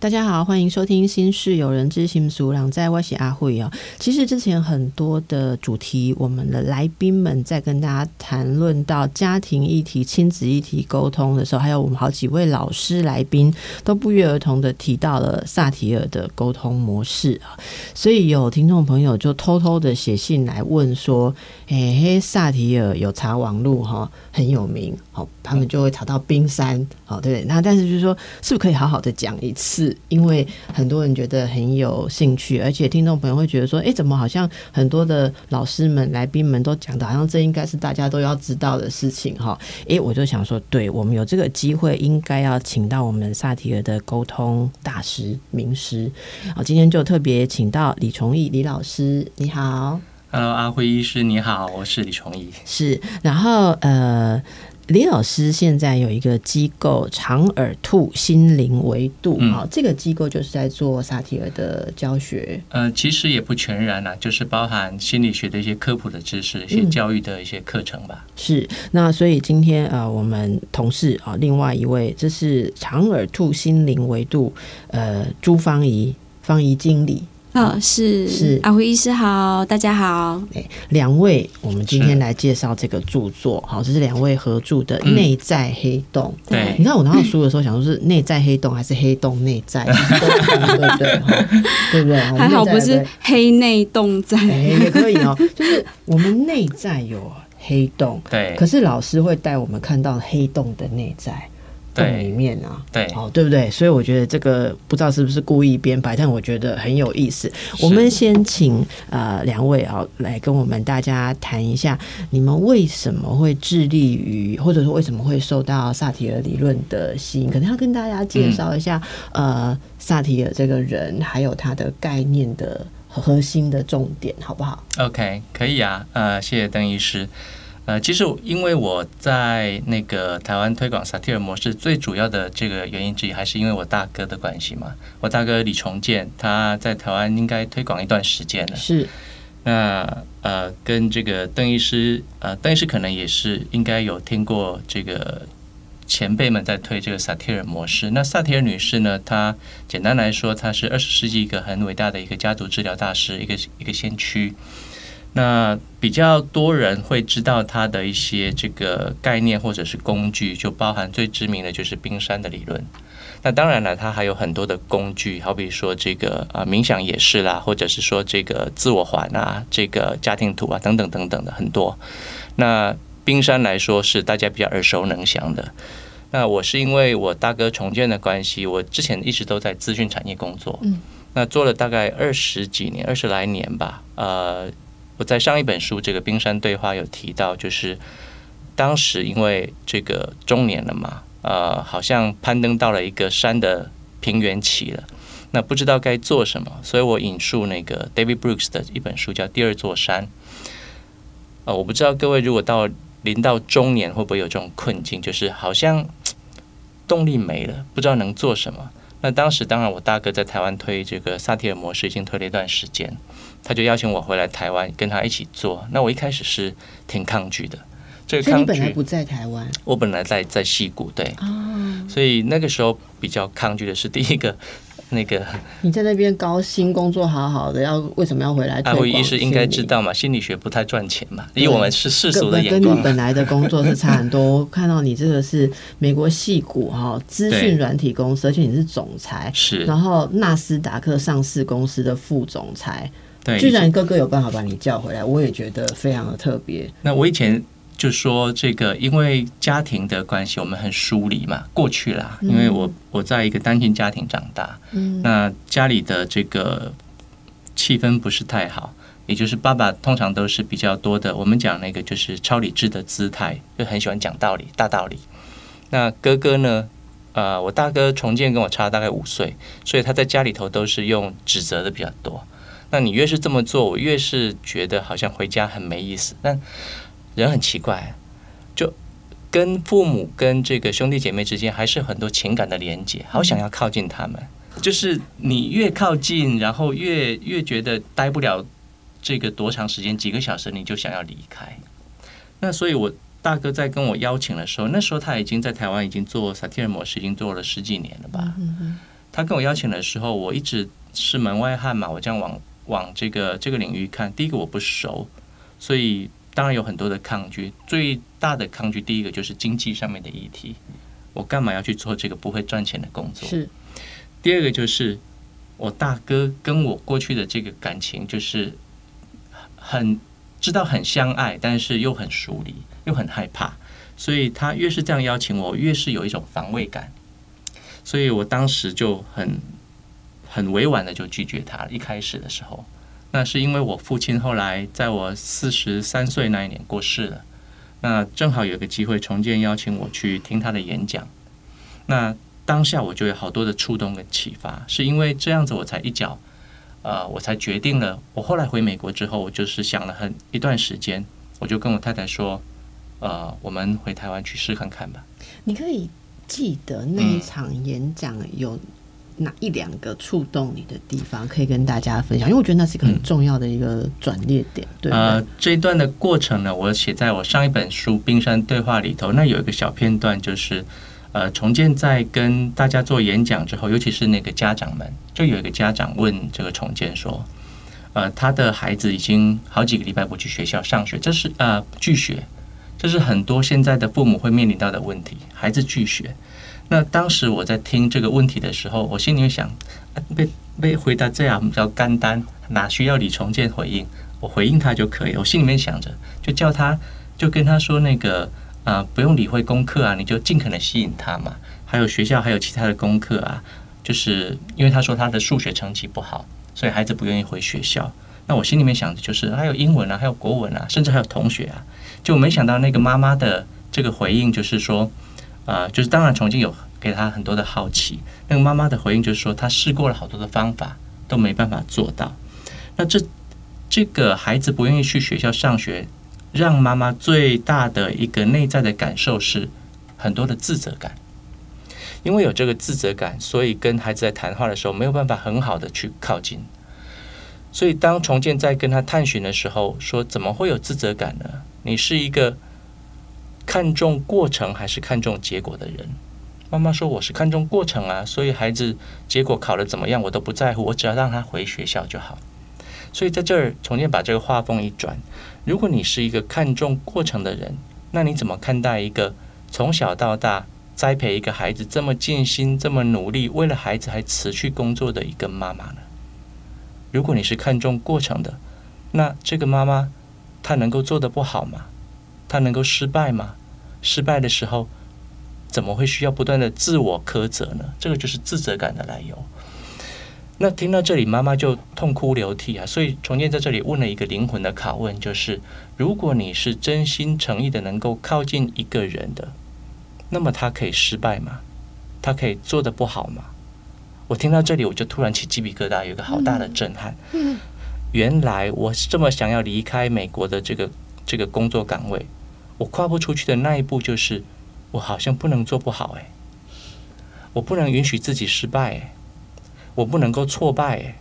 大家好，欢迎收听《心事有人知心俗朗在外写阿慧哦。其实之前很多的主题，我们的来宾们在跟大家谈论到家庭议题、亲子议题沟通的时候，还有我们好几位老师来宾都不约而同的提到了萨提尔的沟通模式啊。所以有听众朋友就偷偷的写信来问说：“嘿，萨提尔有查网路哈，很有名，好，他们就会查到冰山，好，对不对？那但是就是说，是不是可以好好的讲一次？”因为很多人觉得很有兴趣，而且听众朋友会觉得说：“哎，怎么好像很多的老师们、来宾们都讲的，好像这应该是大家都要知道的事情哈。”哎，我就想说，对我们有这个机会，应该要请到我们萨提尔的沟通大师、名师。好，今天就特别请到李崇义李老师，你好。Hello，阿辉医师，你好，我是李崇义。是，然后呃。李老师现在有一个机构“长耳兔心灵维度”哈，这个机构就是在做萨提尔的教学。呃，其实也不全然啦，就是包含心理学的一些科普的知识、一些教育的一些课程吧。是，那所以今天呃，我们同事啊，另外一位这是“长耳兔心灵维度”呃，朱芳怡芳怡经理。哦，是是，阿辉医师好，大家好。哎，两位，我们今天来介绍这个著作，好，这是两位合著的《内在黑洞》。对，你看我拿到书的时候，想说是内在黑洞还是黑洞内在，对不对？对不对？还好不是黑内洞在，也可以哦。就是我们内在有黑洞，对，可是老师会带我们看到黑洞的内在。洞里面啊，对，哦，对不对？所以我觉得这个不知道是不是故意编排，但我觉得很有意思。我们先请呃两位啊来跟我们大家谈一下，你们为什么会致力于，或者说为什么会受到萨提尔理论的吸引？可能要跟大家介绍一下，呃，萨提尔这个人，还有他的概念的核心的重点，好不好？OK，可以啊，呃，谢谢邓医师。呃，其实因为我在那个台湾推广萨提尔模式，最主要的这个原因之一，还是因为我大哥的关系嘛。我大哥李重建，他在台湾应该推广一段时间了。是。那呃，跟这个邓医师，呃，邓医师可能也是应该有听过这个前辈们在推这个萨提尔模式。那萨提尔女士呢，她简单来说，她是二十世纪一个很伟大的一个家族治疗大师，一个一个先驱。那比较多人会知道它的一些这个概念或者是工具，就包含最知名的就是冰山的理论。那当然了，它还有很多的工具，好比说这个啊冥想也是啦，或者是说这个自我环啊、这个家庭图啊等等等等的很多。那冰山来说是大家比较耳熟能详的。那我是因为我大哥重建的关系，我之前一直都在资讯产业工作，嗯，那做了大概二十几年、二十来年吧，呃。我在上一本书《这个冰山对话》有提到，就是当时因为这个中年了嘛，呃，好像攀登到了一个山的平原期了，那不知道该做什么，所以我引述那个 David Brooks 的一本书叫《第二座山》。呃，我不知道各位如果到临到中年会不会有这种困境，就是好像动力没了，不知道能做什么。那当时当然，我大哥在台湾推这个萨提尔模式已经推了一段时间，他就邀请我回来台湾跟他一起做。那我一开始是挺抗拒的，这个抗拒。本来不在台湾，我本来在在戏谷对，所以那个时候比较抗拒的是第一个。那个你在那边高薪工作好好的，要为什么要回来？阿辉医师应该知道嘛，心理学不太赚钱嘛，因为我们是世俗的眼光。跟你本来的工作是差很多。看到你这个是美国戏股哈资讯软体公司，而且你是总裁，是然后纳斯达克上市公司的副总裁，对，居然哥哥有办法把你叫回来，我也觉得非常的特别。那我以前。就说这个，因为家庭的关系，我们很疏离嘛。过去啦，因为我我在一个单亲家庭长大，嗯，那家里的这个气氛不是太好，也就是爸爸通常都是比较多的，我们讲那个就是超理智的姿态，就很喜欢讲道理、大道理。那哥哥呢？呃，我大哥重建跟我差大概五岁，所以他在家里头都是用指责的比较多。那你越是这么做，我越是觉得好像回家很没意思。但人很奇怪，就跟父母、跟这个兄弟姐妹之间，还是很多情感的连接，好想要靠近他们。就是你越靠近，然后越越觉得待不了这个多长时间，几个小时你就想要离开。那所以，我大哥在跟我邀请的时候，那时候他已经在台湾已经做萨提尔模式，已经做了十几年了吧。他跟我邀请的时候，我一直是门外汉嘛，我这样往往这个这个领域看，第一个我不熟，所以当然有很多的抗拒。最大的抗拒，第一个就是经济上面的议题，我干嘛要去做这个不会赚钱的工作？是。第二个就是我大哥跟我过去的这个感情，就是很知道很相爱，但是又很疏离，又很害怕，所以他越是这样邀请我，越是有一种防卫感。所以我当时就很很委婉的就拒绝他了。一开始的时候，那是因为我父亲后来在我四十三岁那一年过世了，那正好有个机会重建邀请我去听他的演讲。那当下我就有好多的触动跟启发，是因为这样子我才一脚，呃，我才决定了。我后来回美国之后，我就是想了很一段时间，我就跟我太太说，呃，我们回台湾去试看看吧。你可以。记得那一场演讲有哪一两个触动你的地方，可以跟大家分享？因为我觉得那是一个很重要的一个转捩点。对，呃，这一段的过程呢，我写在我上一本书《冰山对话》里头。那有一个小片段，就是呃，重建在跟大家做演讲之后，尤其是那个家长们，就有一个家长问这个重建说：“呃，他的孩子已经好几个礼拜不去学校上学，这是呃拒学。”这是很多现在的父母会面临到的问题，孩子拒学。那当时我在听这个问题的时候，我心里面想，被被回答这样比较干单，哪需要李重建回应？我回应他就可以。我心里面想着，就叫他，就跟他说那个啊，不用理会功课啊，你就尽可能吸引他嘛。还有学校还有其他的功课啊，就是因为他说他的数学成绩不好，所以孩子不愿意回学校。那我心里面想的就是，还有英文啊，还有国文啊，甚至还有同学啊。就没想到那个妈妈的这个回应，就是说，啊，就是当然重庆有给他很多的好奇。那个妈妈的回应就是说，她试过了好多的方法，都没办法做到。那这这个孩子不愿意去学校上学，让妈妈最大的一个内在的感受是很多的自责感。因为有这个自责感，所以跟孩子在谈话的时候没有办法很好的去靠近。所以当重建在跟他探寻的时候，说怎么会有自责感呢？你是一个看重过程还是看重结果的人？妈妈说我是看重过程啊，所以孩子结果考的怎么样我都不在乎，我只要让他回学校就好。所以在这儿重新把这个画风一转，如果你是一个看重过程的人，那你怎么看待一个从小到大栽培一个孩子这么尽心、这么努力，为了孩子还辞去工作的一个妈妈呢？如果你是看重过程的，那这个妈妈。她能够做的不好吗？她能够失败吗？失败的时候，怎么会需要不断的自我苛责呢？这个就是自责感的来由。那听到这里，妈妈就痛哭流涕啊！所以重建在这里问了一个灵魂的拷问，就是：如果你是真心诚意的能够靠近一个人的，那么他可以失败吗？他可以做的不好吗？我听到这里，我就突然起鸡皮疙瘩，有一个好大的震撼。原来我是这么想要离开美国的这个这个工作岗位，我跨不出去的那一步就是，我好像不能做不好哎，我不能允许自己失败哎，我不能够挫败哎，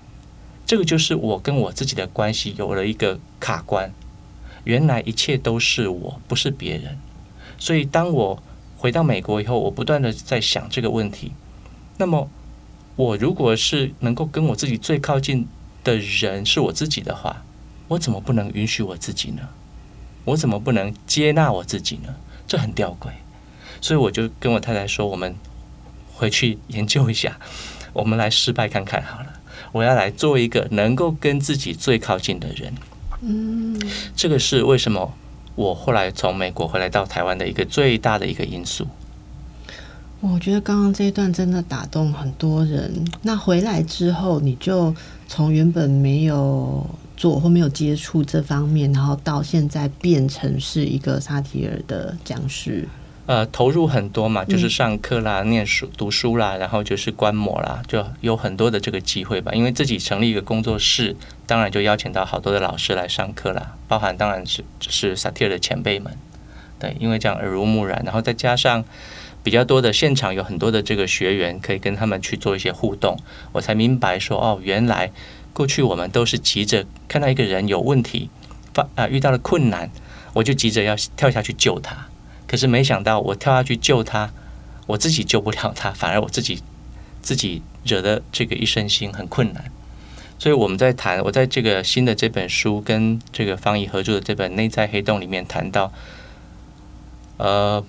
这个就是我跟我自己的关系有了一个卡关。原来一切都是我，不是别人。所以当我回到美国以后，我不断的在想这个问题。那么我如果是能够跟我自己最靠近。的人是我自己的话，我怎么不能允许我自己呢？我怎么不能接纳我自己呢？这很吊诡，所以我就跟我太太说：“我们回去研究一下，我们来失败看看好了。我要来做一个能够跟自己最靠近的人。”嗯，这个是为什么我后来从美国回来到台湾的一个最大的一个因素。我觉得刚刚这一段真的打动很多人。那回来之后，你就从原本没有做或没有接触这方面，然后到现在变成是一个萨提尔的讲师。呃，投入很多嘛，就是上课啦、念书、读书啦，然后就是观摩啦，就有很多的这个机会吧。因为自己成立一个工作室，当然就邀请到好多的老师来上课啦，包含当然是是萨提尔的前辈们。对，因为这样耳濡目染，然后再加上。比较多的现场有很多的这个学员可以跟他们去做一些互动，我才明白说哦，原来过去我们都是急着看到一个人有问题，发啊遇到了困难，我就急着要跳下去救他。可是没想到我跳下去救他，我自己救不了他，反而我自己自己惹得这个一身心很困难。所以我们在谈，我在这个新的这本书跟这个方怡合作的这本《内在黑洞》里面谈到，呃。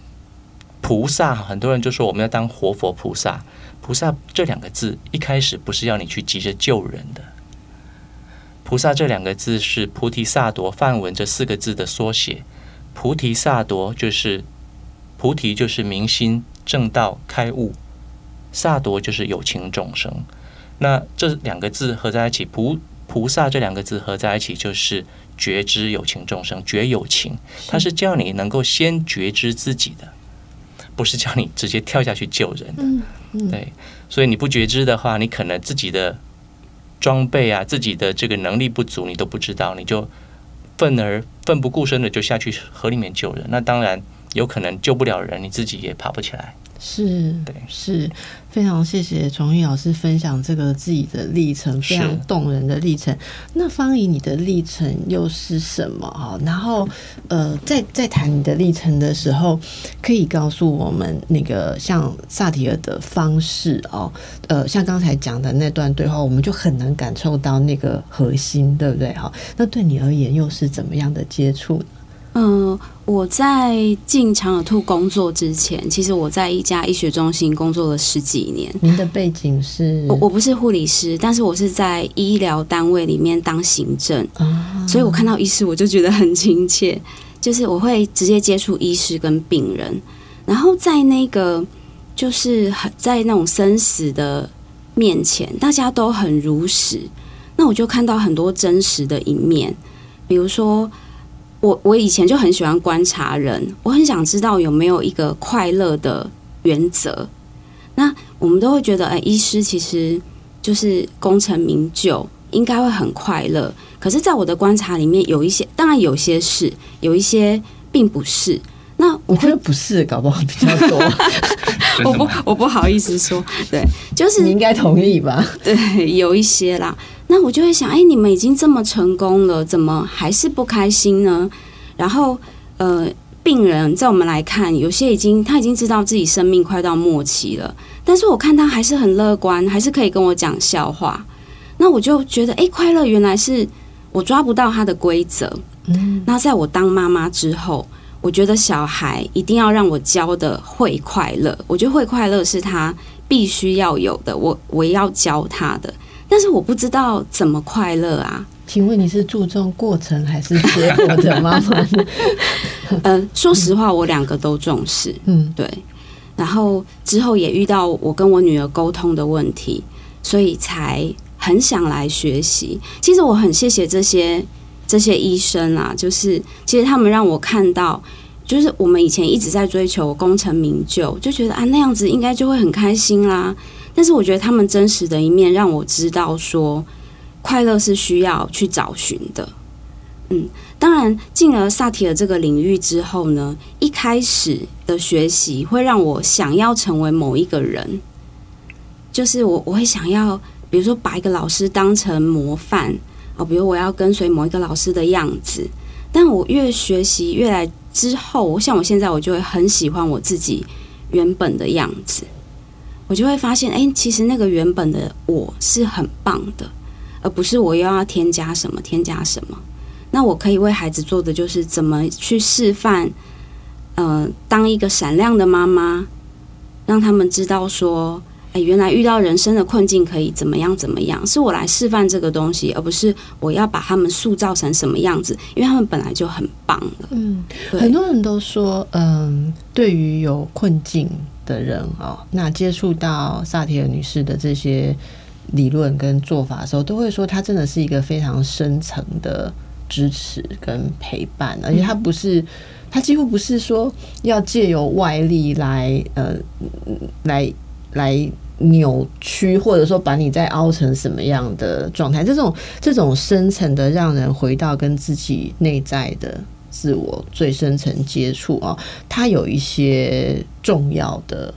菩萨，很多人就说我们要当活佛菩萨。菩萨这两个字一开始不是要你去急着救人的。菩萨这两个字是菩提萨埵梵文这四个字的缩写。菩提萨埵就是菩提，就是明心正道开悟；萨埵就是有情众生。那这两个字合在一起，菩菩萨这两个字合在一起就是觉知有情众生，觉有情。它是叫你能够先觉知自己的。不是叫你直接跳下去救人的，对，所以你不觉知的话，你可能自己的装备啊，自己的这个能力不足，你都不知道，你就愤而奋不顾身的就下去河里面救人，那当然有可能救不了人，你自己也爬不起来。是，对，是非常谢谢崇义老师分享这个自己的历程，非常动人的历程。那方怡，你的历程又是什么啊？然后，呃，在在谈你的历程的时候，可以告诉我们那个像萨提尔的方式哦，呃，像刚才讲的那段对话，我们就很难感受到那个核心，对不对？哈，那对你而言又是怎么样的接触？嗯，我在进长耳兔工作之前，其实我在一家医学中心工作了十几年。您的背景是？我我不是护理师，但是我是在医疗单位里面当行政，所以我看到医师我就觉得很亲切，就是我会直接接触医师跟病人，然后在那个就是很在那种生死的面前，大家都很如实，那我就看到很多真实的一面，比如说。我我以前就很喜欢观察人，我很想知道有没有一个快乐的原则。那我们都会觉得，哎，医师其实就是功成名就，应该会很快乐。可是，在我的观察里面，有一些，当然有些是，有一些并不是。那我觉得不是，搞不好比较多。我不，我不好意思说，对，就是你应该同意吧？对，有一些啦。那我就会想，哎，你们已经这么成功了，怎么还是不开心呢？然后，呃，病人在我们来看，有些已经他已经知道自己生命快到末期了，但是我看他还是很乐观，还是可以跟我讲笑话。那我就觉得，哎，快乐原来是我抓不到他的规则。嗯，那在我当妈妈之后，我觉得小孩一定要让我教的会快乐。我觉得会快乐是他必须要有的，我我要教他的。但是我不知道怎么快乐啊？请问你是注重过程还是结果的妈妈？呃，说实话，我两个都重视。嗯，对。然后之后也遇到我跟我女儿沟通的问题，所以才很想来学习。其实我很谢谢这些这些医生啊，就是其实他们让我看到，就是我们以前一直在追求功成名就，就觉得啊那样子应该就会很开心啦。但是我觉得他们真实的一面让我知道，说快乐是需要去找寻的。嗯，当然进了萨提尔这个领域之后呢，一开始的学习会让我想要成为某一个人，就是我我会想要，比如说把一个老师当成模范啊，比如我要跟随某一个老师的样子。但我越学习越来之后，像我现在我就会很喜欢我自己原本的样子。我就会发现，哎，其实那个原本的我是很棒的，而不是我又要添加什么添加什么。那我可以为孩子做的就是怎么去示范，呃，当一个闪亮的妈妈，让他们知道说，哎，原来遇到人生的困境可以怎么样怎么样，是我来示范这个东西，而不是我要把他们塑造成什么样子，因为他们本来就很棒了。嗯，很多人都说，嗯，对于有困境。的人哦，那接触到萨提尔女士的这些理论跟做法的时候，都会说她真的是一个非常深层的支持跟陪伴，而且她不是，她几乎不是说要借由外力来呃来来扭曲，或者说把你再凹成什么样的状态。这种这种深层的，让人回到跟自己内在的自我最深层接触啊，它有一些重要的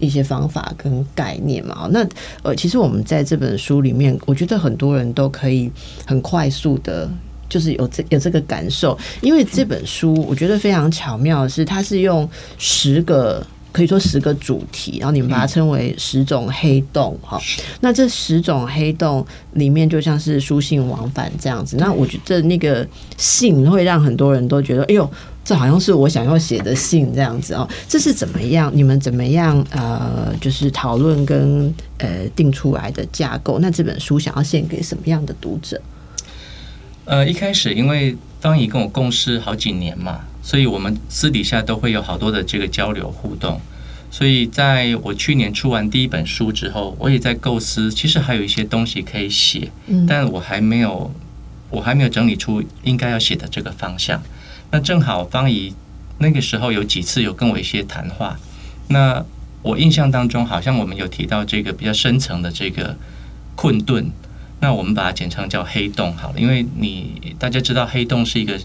一些方法跟概念嘛。那呃，其实我们在这本书里面，我觉得很多人都可以很快速的，就是有这有这个感受，因为这本书我觉得非常巧妙的是，它是用十个。可以说十个主题，然后你们把它称为十种黑洞哈。那这十种黑洞里面就像是书信往返这样子。那我觉得那个信会让很多人都觉得，哎呦，这好像是我想要写的信这样子哦。这是怎么样？你们怎么样？呃，就是讨论跟呃定出来的架构。那这本书想要献给什么样的读者？呃，一开始因为方怡跟我共事好几年嘛。所以我们私底下都会有好多的这个交流互动，所以在我去年出完第一本书之后，我也在构思，其实还有一些东西可以写，但我还没有，我还没有整理出应该要写的这个方向。那正好方怡那个时候有几次有跟我一些谈话，那我印象当中好像我们有提到这个比较深层的这个困顿，那我们把它简称叫黑洞好了，因为你大家知道黑洞是一个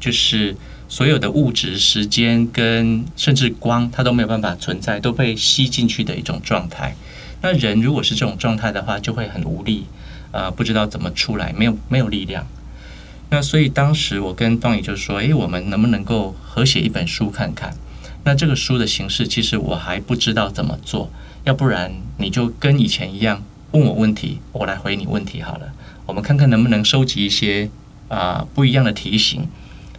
就是。所有的物质、时间跟甚至光，它都没有办法存在，都被吸进去的一种状态。那人如果是这种状态的话，就会很无力，呃，不知道怎么出来，没有没有力量。那所以当时我跟方宇就说：“诶，我们能不能够合写一本书看看？”那这个书的形式，其实我还不知道怎么做。要不然你就跟以前一样问我问题，我来回你问题好了。我们看看能不能收集一些啊不一样的题型。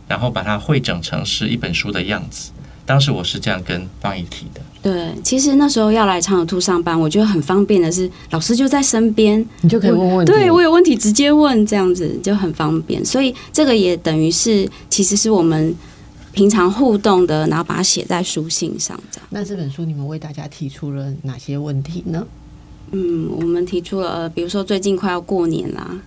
然后把它汇整成是一本书的样子。当时我是这样跟方怡提的。对，其实那时候要来长友兔上班，我觉得很方便的是，老师就在身边，你就可以问问题。对我有问题直接问，这样子就很方便。所以这个也等于是，其实是我们平常互动的，然后把它写在书信上。这样。那这本书你们为大家提出了哪些问题呢？嗯，我们提出了，比如说最近快要过年啦。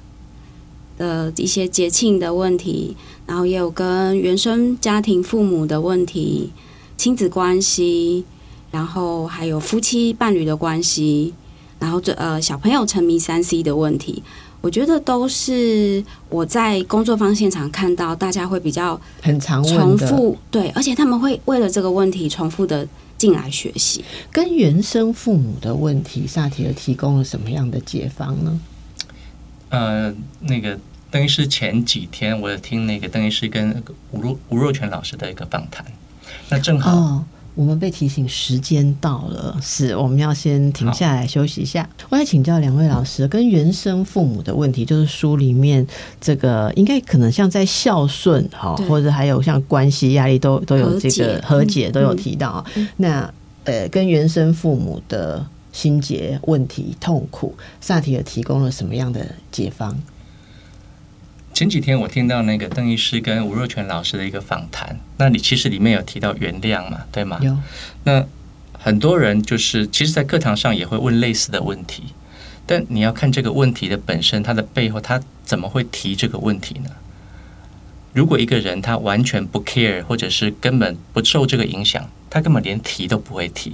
的一些节庆的问题，然后也有跟原生家庭父母的问题、亲子关系，然后还有夫妻伴侣的关系，然后这呃小朋友沉迷三 C 的问题，我觉得都是我在工作坊现场看到大家会比较很常重复对，而且他们会为了这个问题重复的进来学习。跟原生父母的问题，萨提尔提供了什么样的解方呢？呃，那个邓医师前几天，我有听那个邓医师跟吴若吴若泉老师的一个访谈。那正好，我们被提醒时间到了，是我们要先停下来休息一下。我想请教两位老师，跟原生父母的问题，就是书里面这个应该可能像在孝顺哈，或者还有像关系压力都都有这个和解都有提到。那呃，跟原生父母的。心结问题、痛苦，萨提尔提供了什么样的解方？前几天我听到那个邓医师跟吴若泉老师的一个访谈，那你其实里面有提到原谅嘛，对吗？有。那很多人就是，其实，在课堂上也会问类似的问题，但你要看这个问题的本身，它的背后，他怎么会提这个问题呢？如果一个人他完全不 care，或者是根本不受这个影响。他根本连提都不会提。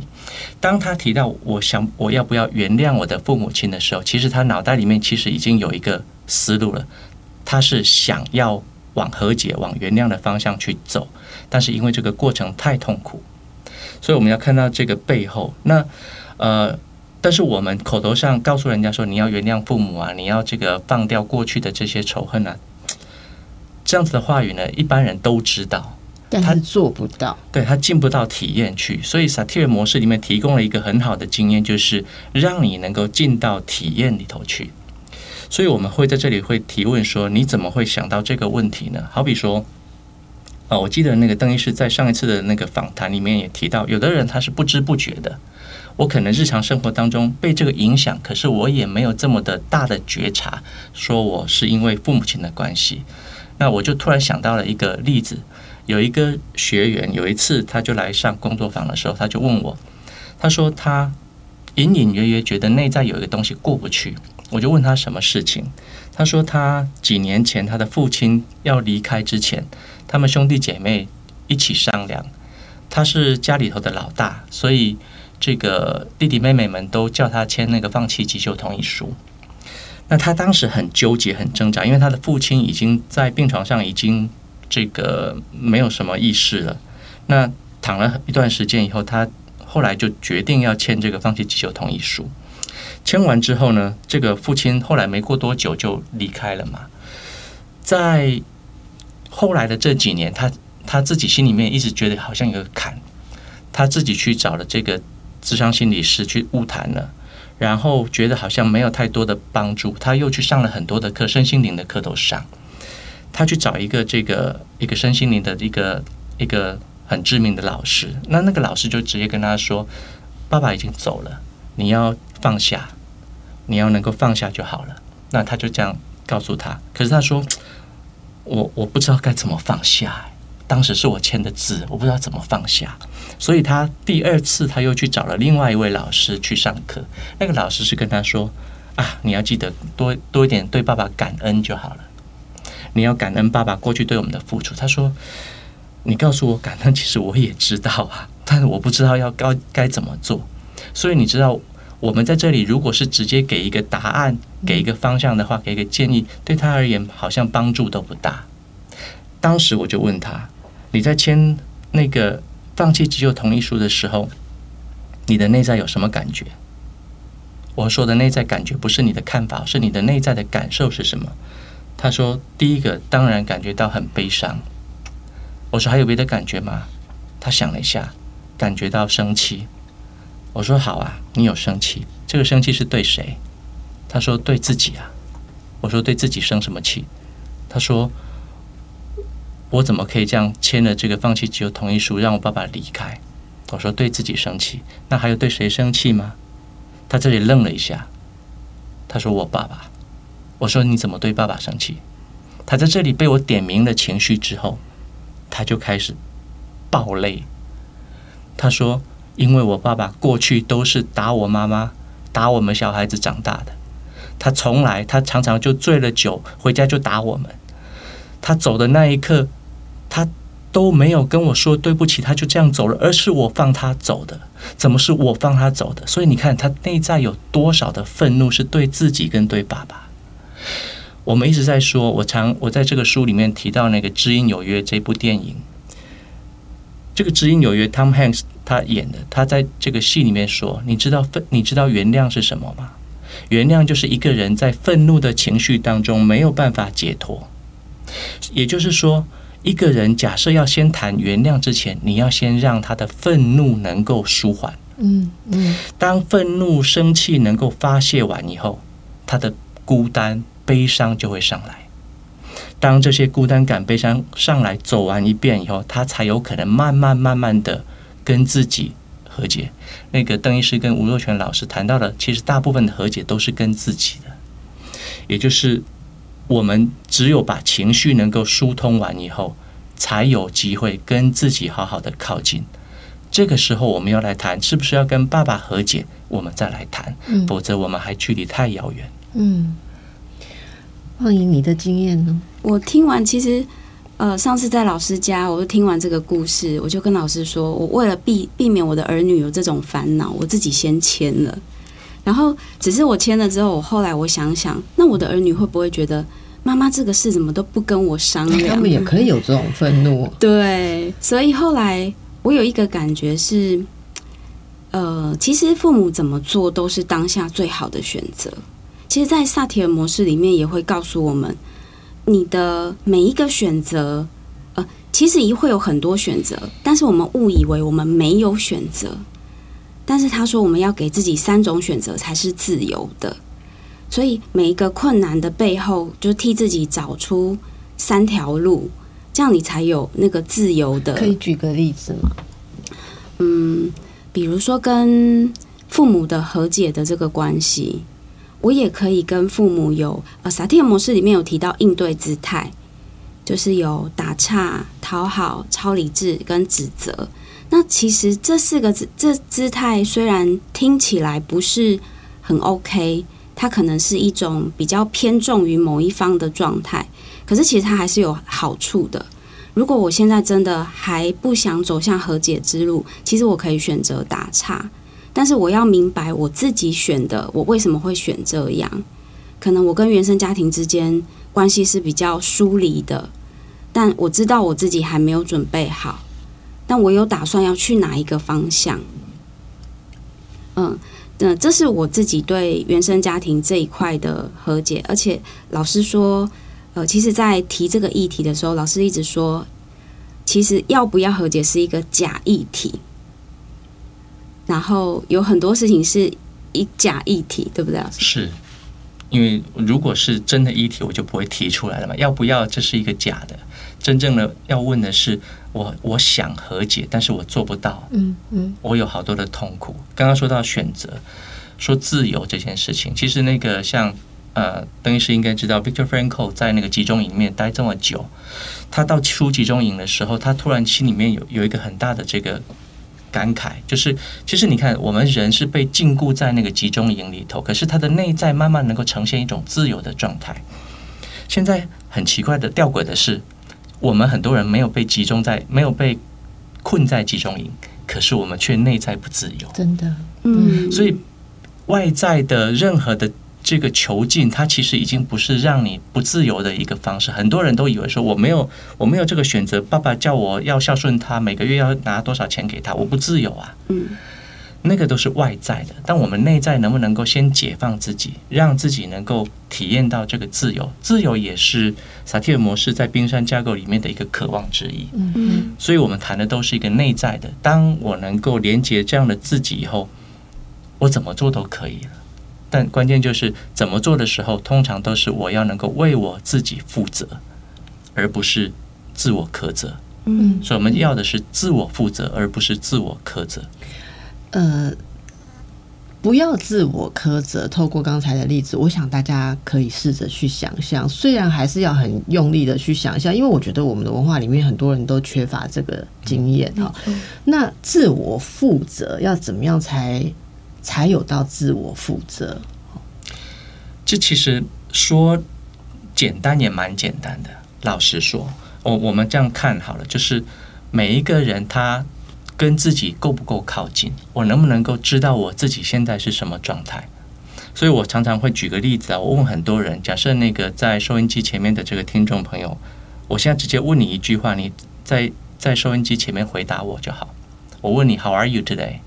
当他提到我想我要不要原谅我的父母亲的时候，其实他脑袋里面其实已经有一个思路了。他是想要往和解、往原谅的方向去走，但是因为这个过程太痛苦，所以我们要看到这个背后。那呃，但是我们口头上告诉人家说你要原谅父母啊，你要这个放掉过去的这些仇恨啊，这样子的话语呢，一般人都知道。但他做不到，对他进不到体验去，所以萨提尔模式里面提供了一个很好的经验，就是让你能够进到体验里头去。所以我们会在这里会提问说：你怎么会想到这个问题呢？好比说，啊，我记得那个邓医师在上一次的那个访谈里面也提到，有的人他是不知不觉的，我可能日常生活当中被这个影响，可是我也没有这么的大的觉察，说我是因为父母亲的关系。那我就突然想到了一个例子。有一个学员，有一次他就来上工作坊的时候，他就问我，他说他隐隐约约觉得内在有一个东西过不去。我就问他什么事情，他说他几年前他的父亲要离开之前，他们兄弟姐妹一起商量，他是家里头的老大，所以这个弟弟妹妹们都叫他签那个放弃急救同意书。那他当时很纠结、很挣扎，因为他的父亲已经在病床上已经。这个没有什么意识了。那躺了一段时间以后，他后来就决定要签这个放弃急救同意书。签完之后呢，这个父亲后来没过多久就离开了嘛。在后来的这几年，他他自己心里面一直觉得好像有个坎，他自己去找了这个智商心理师去误谈了，然后觉得好像没有太多的帮助，他又去上了很多的课，身心灵的课都上。他去找一个这个一个身心灵的一个一个很知名的老师，那那个老师就直接跟他说：“爸爸已经走了，你要放下，你要能够放下就好了。”那他就这样告诉他，可是他说：“我我不知道该怎么放下。”当时是我签的字，我不知道怎么放下，所以他第二次他又去找了另外一位老师去上课。那个老师是跟他说：“啊，你要记得多多一点对爸爸感恩就好了。你要感恩爸爸过去对我们的付出。”他说：“你告诉我感恩，其实我也知道啊，但是我不知道要该该怎么做。所以你知道，我们在这里如果是直接给一个答案、给一个方向的话，给一个建议，对他而言好像帮助都不大。当时我就问他。”你在签那个放弃急救同意书的时候，你的内在有什么感觉？我说的内在感觉不是你的看法，是你的内在的感受是什么？他说：第一个当然感觉到很悲伤。我说还有别的感觉吗？他想了一下，感觉到生气。我说好啊，你有生气，这个生气是对谁？他说对自己啊。我说对自己生什么气？他说。我怎么可以这样签了这个放弃急救同意书，让我爸爸离开？我说对自己生气，那还有对谁生气吗？他这里愣了一下，他说我爸爸。我说你怎么对爸爸生气？他在这里被我点名了情绪之后，他就开始爆泪。他说因为我爸爸过去都是打我妈妈、打我们小孩子长大的，他从来他常常就醉了酒回家就打我们。他走的那一刻。他都没有跟我说对不起，他就这样走了，而是我放他走的。怎么是我放他走的？所以你看，他内在有多少的愤怒是对自己跟对爸爸？我们一直在说，我常我在这个书里面提到那个《知音有约》这部电影。这个《知音有约》，Tom Hanks 他演的，他在这个戏里面说：“你知道愤，你知道原谅是什么吗？原谅就是一个人在愤怒的情绪当中没有办法解脱，也就是说。”一个人假设要先谈原谅之前，你要先让他的愤怒能够舒缓。嗯嗯，当愤怒、生气能够发泄完以后，他的孤单、悲伤就会上来。当这些孤单感、悲伤上来走完一遍以后，他才有可能慢慢、慢慢的跟自己和解。那个邓医师跟吴若泉老师谈到的，其实大部分的和解都是跟自己的，也就是。我们只有把情绪能够疏通完以后，才有机会跟自己好好的靠近。这个时候，我们要来谈是不是要跟爸爸和解，我们再来谈，否则我们还距离太遥远。嗯，欢迎你的经验呢？我听完，其实呃，上次在老师家，我就听完这个故事，我就跟老师说，我为了避避免我的儿女有这种烦恼，我自己先签了。然后，只是我签了之后，我后来我想想，那我的儿女会不会觉得妈妈这个事怎么都不跟我商量？他们也可以有这种愤怒。对，所以后来我有一个感觉是，呃，其实父母怎么做都是当下最好的选择。其实，在萨提尔模式里面也会告诉我们，你的每一个选择，呃，其实也会有很多选择，但是我们误以为我们没有选择。但是他说，我们要给自己三种选择才是自由的。所以每一个困难的背后，就替自己找出三条路，这样你才有那个自由的。可以举个例子吗？嗯，比如说跟父母的和解的这个关系，我也可以跟父母有呃，萨提尔模式里面有提到应对姿态，就是有打岔、讨好、超理智跟指责。那其实这四个姿这姿态虽然听起来不是很 OK，它可能是一种比较偏重于某一方的状态，可是其实它还是有好处的。如果我现在真的还不想走向和解之路，其实我可以选择打岔，但是我要明白我自己选的，我为什么会选这样？可能我跟原生家庭之间关系是比较疏离的。但我知道我自己还没有准备好，但我有打算要去哪一个方向。嗯，那，这是我自己对原生家庭这一块的和解。而且老师说，呃，其实，在提这个议题的时候，老师一直说，其实要不要和解是一个假议题。然后有很多事情是一假议题，对不对？是。因为如果是真的议题，我就不会提出来了嘛。要不要？这是一个假的。真正的要问的是，我我想和解，但是我做不到。嗯嗯，我有好多的痛苦。刚刚说到选择，说自由这件事情，其实那个像呃，邓医师应该知道，Victor Frankl 在那个集中营里面待这么久，他到出集中营的时候，他突然心里面有有一个很大的这个。感慨就是，其实你看，我们人是被禁锢在那个集中营里头，可是他的内在慢慢能够呈现一种自由的状态。现在很奇怪的吊诡的是，我们很多人没有被集中在，没有被困在集中营，可是我们却内在不自由。真的，嗯，所以外在的任何的。这个囚禁，它其实已经不是让你不自由的一个方式。很多人都以为说，我没有，我没有这个选择。爸爸叫我要孝顺他，每个月要拿多少钱给他，我不自由啊。嗯，那个都是外在的。但我们内在能不能够先解放自己，让自己能够体验到这个自由？自由也是萨提尔模式在冰山架构里面的一个渴望之一。嗯嗯，所以我们谈的都是一个内在的。当我能够连接这样的自己以后，我怎么做都可以了。但关键就是怎么做的时候，通常都是我要能够为我自己负责，而不是自我苛责。嗯，所以我们要的是自我负责，而不是自我苛责。呃，不要自我苛责。透过刚才的例子，我想大家可以试着去想象，虽然还是要很用力的去想象，因为我觉得我们的文化里面很多人都缺乏这个经验啊。那自我负责要怎么样才？才有到自我负责。这其实说简单也蛮简单的。老实说，我我们这样看好了，就是每一个人他跟自己够不够靠近，我能不能够知道我自己现在是什么状态？所以我常常会举个例子啊，我问很多人，假设那个在收音机前面的这个听众朋友，我现在直接问你一句话，你在在收音机前面回答我就好。我问你，How are you today？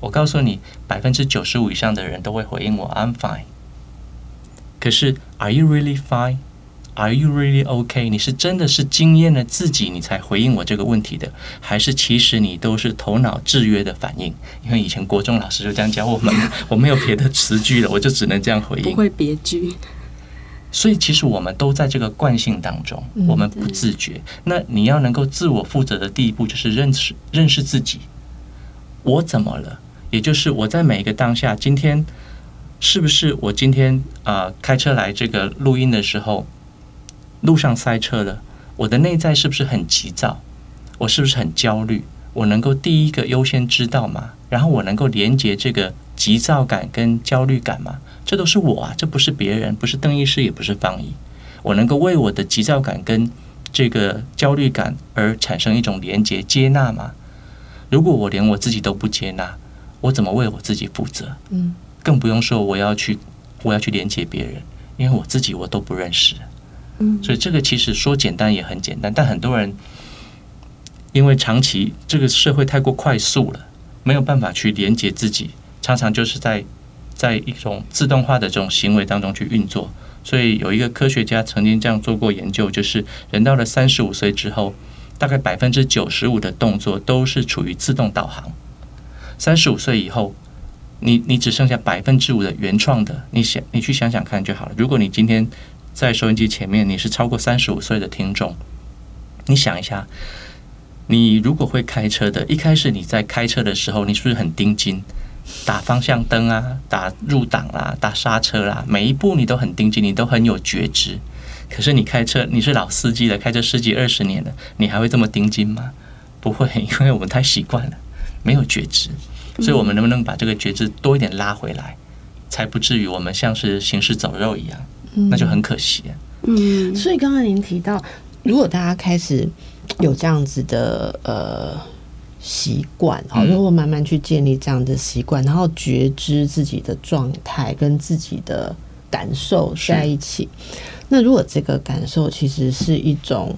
我告诉你，百分之九十五以上的人都会回应我 "I'm fine"。可是，Are you really fine? Are you really okay? 你是真的是经验了自己，你才回应我这个问题的，还是其实你都是头脑制约的反应？因为以前国中老师就这样教我们，我没有别的词句了，我就只能这样回应，不会别句。所以，其实我们都在这个惯性当中，我们不自觉。那你要能够自我负责的第一步，就是认识认识自己，我怎么了？也就是我在每一个当下，今天是不是我今天啊开车来这个录音的时候，路上塞车了，我的内在是不是很急躁？我是不是很焦虑？我能够第一个优先知道吗？然后我能够连接这个急躁感跟焦虑感吗？这都是我啊，这不是别人，不是邓医师，也不是方怡。我能够为我的急躁感跟这个焦虑感而产生一种连接接纳吗？如果我连我自己都不接纳，我怎么为我自己负责？嗯，更不用说我要去，我要去连接别人，因为我自己我都不认识。所以这个其实说简单也很简单，但很多人因为长期这个社会太过快速了，没有办法去连接自己，常常就是在在一种自动化的这种行为当中去运作。所以有一个科学家曾经这样做过研究，就是人到了三十五岁之后，大概百分之九十五的动作都是处于自动导航。三十五岁以后，你你只剩下百分之五的原创的，你想你去想想看就好了。如果你今天在收音机前面，你是超过三十五岁的听众，你想一下，你如果会开车的，一开始你在开车的时候，你是不是很盯紧打方向灯啊，打入档啦，打刹车啦，每一步你都很盯紧，你都很有觉知。可是你开车，你是老司机了，开车十几二十年了，你还会这么盯紧吗？不会，因为我们太习惯了。没有觉知，所以我们能不能把这个觉知多一点拉回来，才不至于我们像是行尸走肉一样，那就很可惜。嗯，所以刚刚您提到，如果大家开始有这样子的呃习惯，好，如果慢慢去建立这样的习惯，然后觉知自己的状态跟自己的感受在一起，那如果这个感受其实是一种，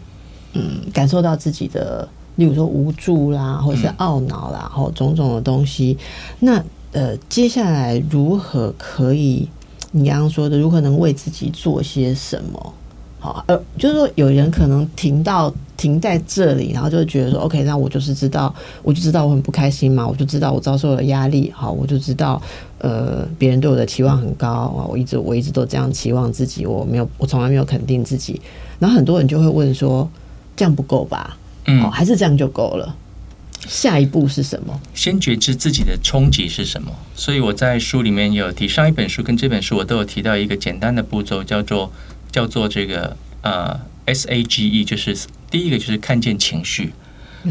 嗯，感受到自己的，例如说无助啦，或者是懊恼啦，或种种的东西，那呃，接下来如何可以？你刚刚说的，如何能为自己做些什么？好，呃，就是说，有人可能停到停在这里，然后就觉得说，OK，那我就是知道，我就知道我很不开心嘛，我就知道我遭受了压力，好，我就知道，呃，别人对我的期望很高啊，我一直我一直都这样期望自己，我没有，我从来没有肯定自己。然后很多人就会问说，这样不够吧？嗯，还是这样就够了？下一步是什么？先觉知自己的冲击是什么。所以我在书里面有提，上一本书跟这本书我都有提到一个简单的步骤，叫做叫做这个呃 S A G E，就是第一个就是看见情绪。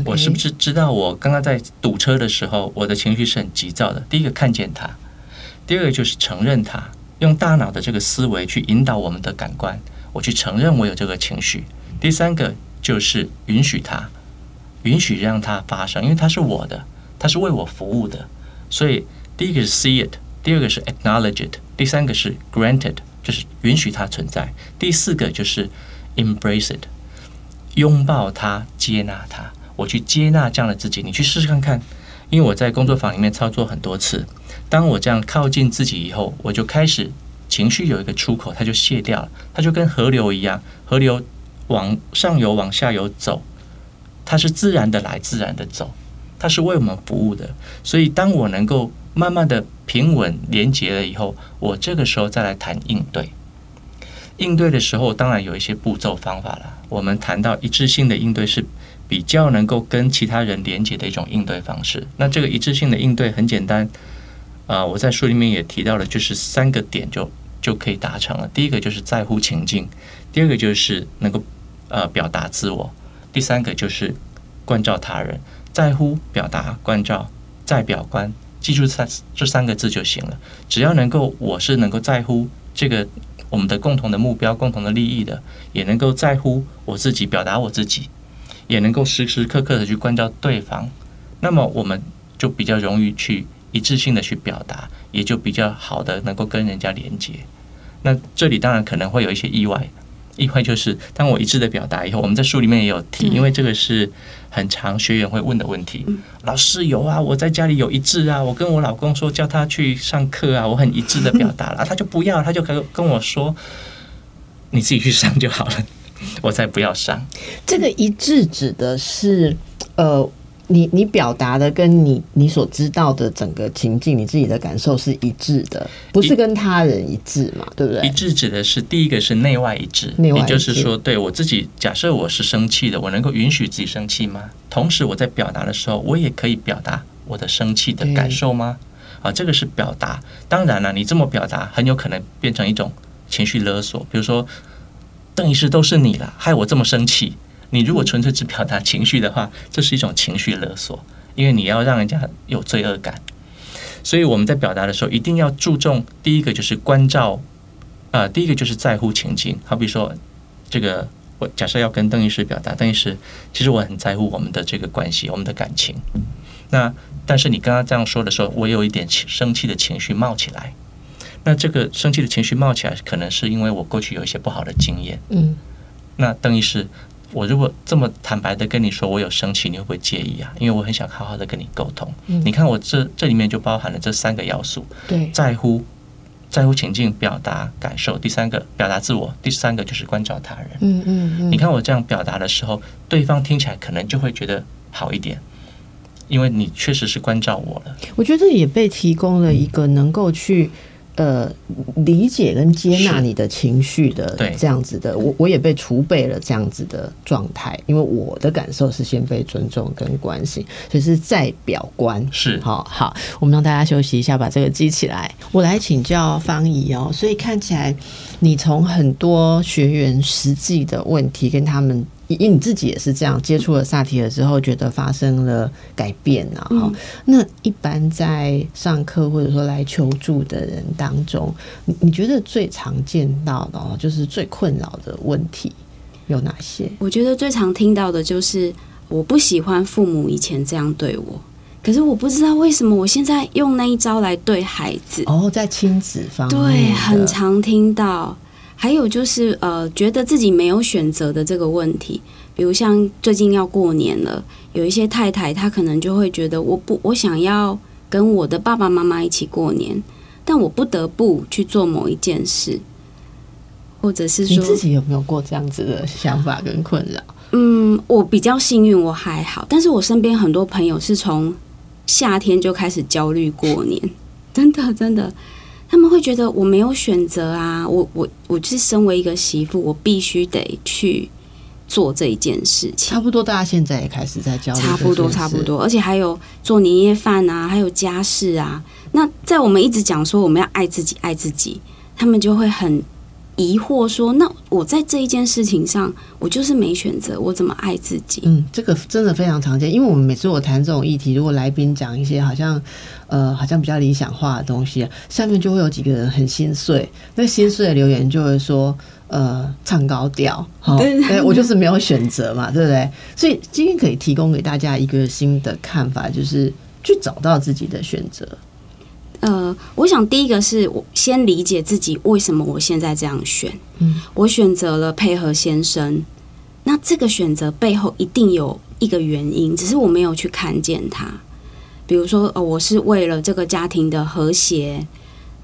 我是不是知道我刚刚在堵车的时候，我的情绪是很急躁的？第一个看见它，第二个就是承认它，用大脑的这个思维去引导我们的感官，我去承认我有这个情绪。第三个就是允许它。允许让它发生，因为它是我的，它是为我服务的。所以第一个是 see it，第二个是 acknowledge it，第三个是 granted，就是允许它存在。第四个就是 embrace it，拥抱它，接纳它。我去接纳这样的自己，你去试试看看。因为我在工作坊里面操作很多次，当我这样靠近自己以后，我就开始情绪有一个出口，它就卸掉了，它就跟河流一样，河流往上游、往下游走。它是自然的来，自然的走，它是为我们服务的。所以，当我能够慢慢的平稳连接了以后，我这个时候再来谈应对。应对的时候，当然有一些步骤方法了。我们谈到一致性的应对是比较能够跟其他人连接的一种应对方式。那这个一致性的应对很简单，啊，我在书里面也提到了，就是三个点就就可以达成了。第一个就是在乎情境，第二个就是能够呃表达自我。第三个就是关照他人，在乎、表达、关照、在表观，记住三这三个字就行了。只要能够，我是能够在乎这个我们的共同的目标、共同的利益的，也能够在乎我自己，表达我自己，也能够时时刻刻的去关照对方。那么我们就比较容易去一致性的去表达，也就比较好的能够跟人家连接。那这里当然可能会有一些意外。意会就是，当我一致的表达以后，我们在书里面也有提，因为这个是很常学员会问的问题。老师有啊，我在家里有一致啊，我跟我老公说叫他去上课啊，我很一致的表达了，他就不要，他就跟跟我说，你自己去上就好了，我才不要上。这个一致指的是呃。你你表达的跟你你所知道的整个情境，你自己的感受是一致的，不是跟他人一致嘛？对不对？一致指的是第一个是内外一致，也就是说，对我自己假设我是生气的，我能够允许自己生气吗？同时我在表达的时候，我也可以表达我的生气的感受吗？啊，这个是表达。当然了，你这么表达，很有可能变成一种情绪勒索。比如说，邓医师都是你了，害我这么生气。你如果纯粹只表达情绪的话，这是一种情绪勒索，因为你要让人家有罪恶感。所以我们在表达的时候，一定要注重第一个就是关照，啊，第一个就是在乎情境。好比说，这个我假设要跟邓医师表达，邓医师，其实我很在乎我们的这个关系，我们的感情。那但是你刚刚这样说的时候，我有一点生气的情绪冒起来。那这个生气的情绪冒起来，可能是因为我过去有一些不好的经验。嗯，那邓医师。我如果这么坦白的跟你说我有生气，你会不会介意啊？因为我很想好好的跟你沟通。你看我这这里面就包含了这三个要素：对，在乎，在乎情境，表达感受；第三个表达自我；第三个就是关照他人。嗯嗯嗯。你看我这样表达的时候，对方听起来可能就会觉得好一点，因为你确实是关照我了。我觉得也被提供了一个能够去。呃，理解跟接纳你的情绪的这样子的，我我也被储备了这样子的状态，因为我的感受是先被尊重跟关心，所以是在表观是好好，我们让大家休息一下，把这个记起来。我来请教方怡哦，所以看起来你从很多学员实际的问题跟他们。因为你自己也是这样接触了萨提尔之后，觉得发生了改变啊。哈，那一般在上课或者说来求助的人当中，你你觉得最常见到的，就是最困扰的问题有哪些？我觉得最常听到的就是我不喜欢父母以前这样对我，可是我不知道为什么我现在用那一招来对孩子。哦，在亲子方面对，很常听到。还有就是呃，觉得自己没有选择的这个问题，比如像最近要过年了，有一些太太她可能就会觉得我不我想要跟我的爸爸妈妈一起过年，但我不得不去做某一件事，或者是说你自己有没有过这样子的想法跟困扰？嗯，我比较幸运，我还好，但是我身边很多朋友是从夏天就开始焦虑过年，真的真的。他们会觉得我没有选择啊，我我我是身为一个媳妇，我必须得去做这一件事情。差不多，大家现在也开始在教，差不多差不多，而且还有做年夜饭啊，还有家事啊。那在我们一直讲说我们要爱自己，爱自己，他们就会很。疑惑说：“那我在这一件事情上，我就是没选择，我怎么爱自己？”嗯，这个真的非常常见，因为我们每次我谈这种议题，如果来宾讲一些好像呃好像比较理想化的东西，下面就会有几个人很心碎。那心碎的留言就会说：“呃，唱高调，好，对我就是没有选择嘛，对不对？”所以今天可以提供给大家一个新的看法，就是去找到自己的选择。呃，我想第一个是我先理解自己为什么我现在这样选。嗯，我选择了配合先生，那这个选择背后一定有一个原因，只是我没有去看见它。比如说，哦，我是为了这个家庭的和谐，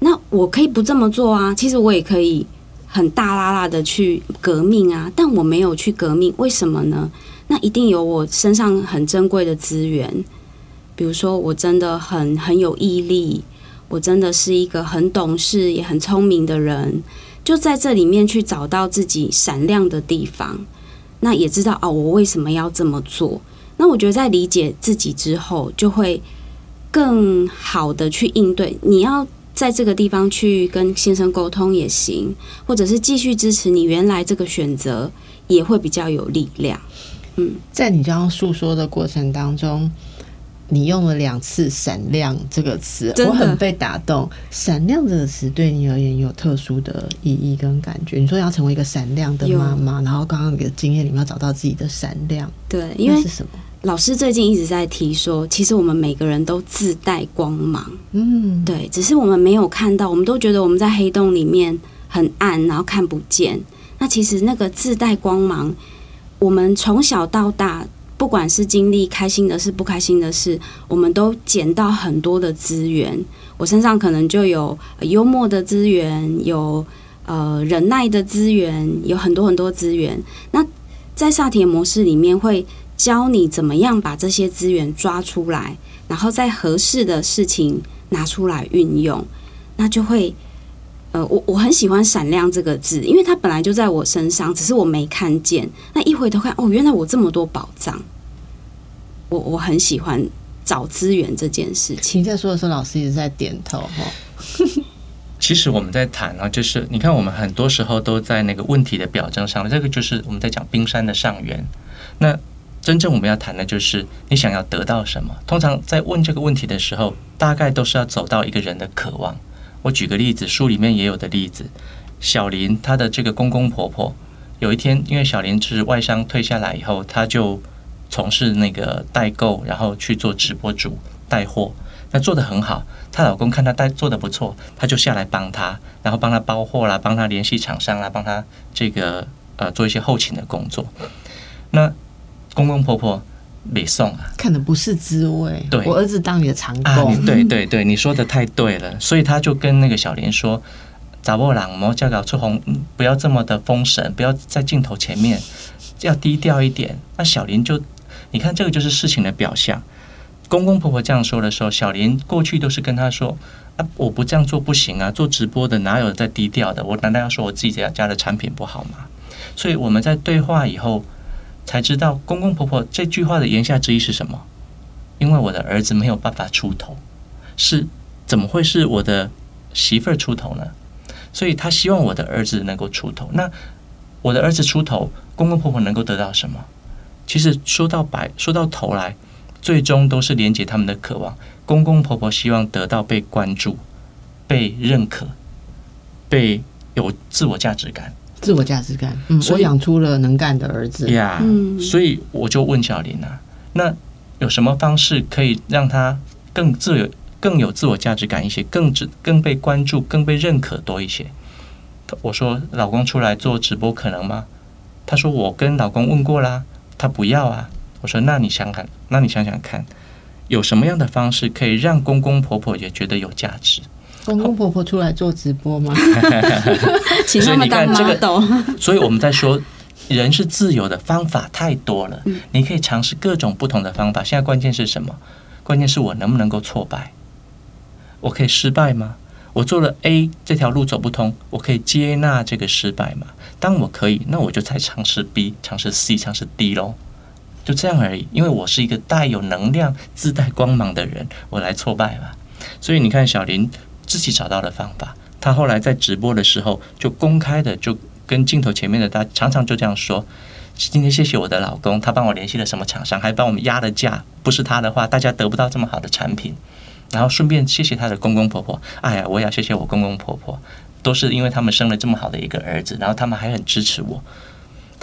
那我可以不这么做啊。其实我也可以很大拉拉的去革命啊，但我没有去革命，为什么呢？那一定有我身上很珍贵的资源，比如说我真的很很有毅力。我真的是一个很懂事也很聪明的人，就在这里面去找到自己闪亮的地方，那也知道哦，我为什么要这么做？那我觉得在理解自己之后，就会更好的去应对。你要在这个地方去跟先生沟通也行，或者是继续支持你原来这个选择，也会比较有力量。嗯，在你这样诉说的过程当中。你用了两次“闪亮”这个词，我很被打动。“闪亮”这个词对你而言有特殊的意义跟感觉。你说要成为一个闪亮的妈妈，然后刚刚你的经验里面要找到自己的闪亮，对，因为是什么？老师最近一直在提说，其实我们每个人都自带光芒。嗯，对，只是我们没有看到，我们都觉得我们在黑洞里面很暗，然后看不见。那其实那个自带光芒，我们从小到大。不管是经历开心的事、不开心的事，我们都捡到很多的资源。我身上可能就有幽默的资源，有呃忍耐的资源，有很多很多资源。那在萨铁模式里面，会教你怎么样把这些资源抓出来，然后在合适的事情拿出来运用。那就会呃，我我很喜欢“闪亮”这个字，因为它本来就在我身上，只是我没看见。那一回头看，哦，原来我这么多宝藏。我我很喜欢找资源这件事情。你在说的时候，老师一直在点头哈。其实我们在谈啊，就是你看，我们很多时候都在那个问题的表征上，这个就是我们在讲冰山的上缘。那真正我们要谈的就是你想要得到什么。通常在问这个问题的时候，大概都是要走到一个人的渴望。我举个例子，书里面也有的例子，小林她的这个公公婆婆，有一天因为小林是外伤退下来以后，他就。从事那个代购，然后去做直播主带货，那做的很好。她老公看她带做的不错，他就下来帮她，然后帮她包货啦，帮她联系厂商啦，帮她这个呃做一些后勤的工作。那公公婆婆没送啊，看的不是滋味。对，我儿子当你的长工。对对对，你说的太对了。所以他就跟那个小莲说：“找波朗莫叫搞出红，不要这么的封神，不要在镜头前面，要低调一点。”那小林就。你看，这个就是事情的表象。公公婆婆这样说的时候，小林过去都是跟他说：“啊，我不这样做不行啊，做直播的哪有在低调的？我难道要说我自己家家的产品不好吗？”所以我们在对话以后才知道，公公婆婆这句话的言下之意是什么？因为我的儿子没有办法出头，是怎么会是我的媳妇儿出头呢？所以他希望我的儿子能够出头。那我的儿子出头，公公婆婆能够得到什么？其实说到白，说到头来，最终都是连接他们的渴望。公公婆婆希望得到被关注、被认可、被有自我价值感。自我价值感，嗯，我养出了能干的儿子呀。所以我就问小林啊，那有什么方式可以让他更自由、更有自我价值感一些，更更被关注、更被认可多一些？我说老公出来做直播可能吗？他说我跟老公问过啦，他不要啊。我说那你想想，那你想想看，有什么样的方式可以让公公婆婆也觉得有价值？公公婆婆出来做直播吗？请他们当 model。所以我们在说，人是自由的方法太多了，你可以尝试各种不同的方法。现在关键是什么？关键是我能不能够挫败？我可以失败吗？我做了 A 这条路走不通，我可以接纳这个失败吗？当我可以，那我就再尝试 B，尝试 C，尝试 D 喽，就这样而已。因为我是一个带有能量、自带光芒的人，我来挫败吧。所以你看，小林自己找到了方法，他后来在直播的时候就公开的就跟镜头前面的他常常就这样说：“今天谢谢我的老公，他帮我联系了什么厂商，还帮我们压了价，不是他的话，大家得不到这么好的产品。”然后顺便谢谢他的公公婆婆，哎呀，我也要谢谢我公公婆婆，都是因为他们生了这么好的一个儿子，然后他们还很支持我。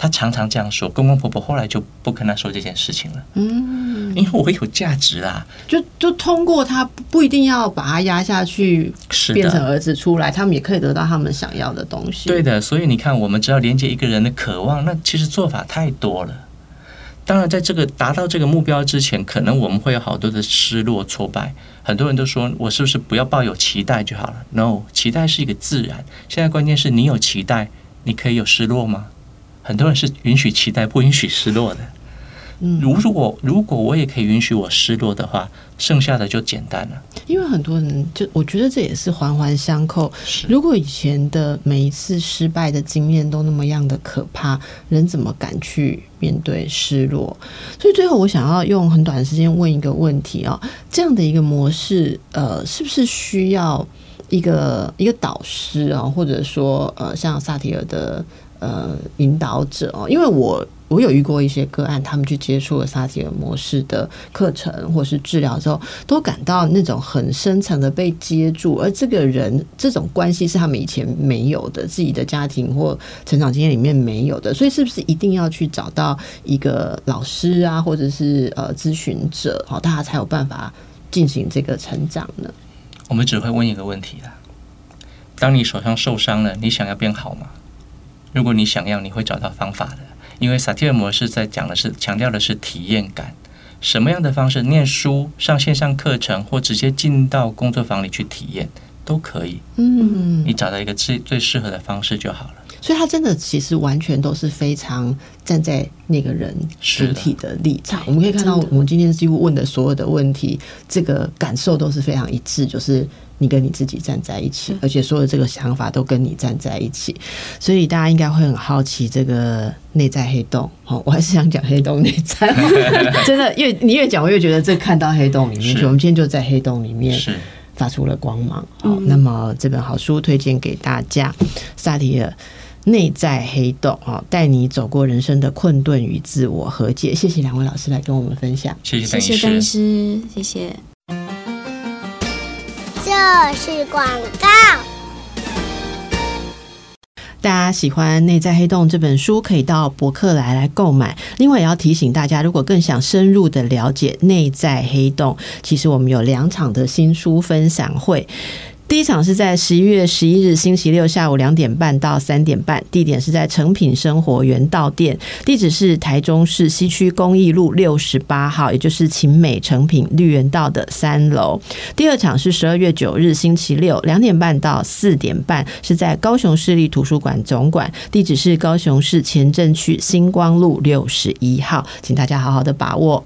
他常常这样说，公公婆婆后来就不跟他说这件事情了。嗯，因为我有价值啊，就就通过他不一定要把他压下去，变成儿子出来，他们也可以得到他们想要的东西。对的，所以你看，我们只要连接一个人的渴望，那其实做法太多了。当然，在这个达到这个目标之前，可能我们会有好多的失落、挫败。很多人都说我是不是不要抱有期待就好了？No，期待是一个自然。现在关键是你有期待，你可以有失落吗？很多人是允许期待，不允许失落的。如如果如果我也可以允许我失落的话，剩下的就简单了。因为很多人就我觉得这也是环环相扣。如果以前的每一次失败的经验都那么样的可怕，人怎么敢去面对失落？所以最后我想要用很短的时间问一个问题啊：这样的一个模式，呃，是不是需要一个一个导师啊，或者说呃，像萨提尔的呃引导者哦？因为我。我有遇过一些个案，他们去接触了萨提尔模式的课程或是治疗之后，都感到那种很深层的被接住，而这个人这种关系是他们以前没有的，自己的家庭或成长经验里面没有的，所以是不是一定要去找到一个老师啊，或者是呃咨询者，好，大家才有办法进行这个成长呢？我们只会问一个问题啦：当你手上受伤了，你想要变好吗？如果你想要，你会找到方法的。因为 Satir 模式在讲的是强调的是体验感，什么样的方式，念书、上线上课程或直接进到工作坊里去体验。都可以。嗯，你找到一个最最适合的方式就好了。所以，他真的其实完全都是非常站在那个人主体的立场。我们可以看到，我们今天几乎问的所有的问题，这个感受都是非常一致，就是。你跟你自己站在一起，而且所有这个想法都跟你站在一起，所以大家应该会很好奇这个内在黑洞。哦，我还是想讲黑洞内在，真的，越你越讲，我越觉得这看到黑洞里面去。我们今天就在黑洞里面发出了光芒。好，那么这本好书推荐给大家，萨提尔内在黑洞啊，带你走过人生的困顿与自我和解。谢谢两位老师来跟我们分享，谢谢谢谢邓医师，谢谢。这是广告。大家喜欢《内在黑洞》这本书，可以到博客来来购买。另外，也要提醒大家，如果更想深入的了解内在黑洞，其实我们有两场的新书分享会。第一场是在十一月十一日星期六下午两点半到三点半，地点是在成品生活原道店，地址是台中市西区公益路六十八号，也就是晴美成品绿园道的三楼。第二场是十二月九日星期六两点半到四点半，是在高雄市立图书馆总馆，地址是高雄市前镇区星光路六十一号，请大家好好的把握。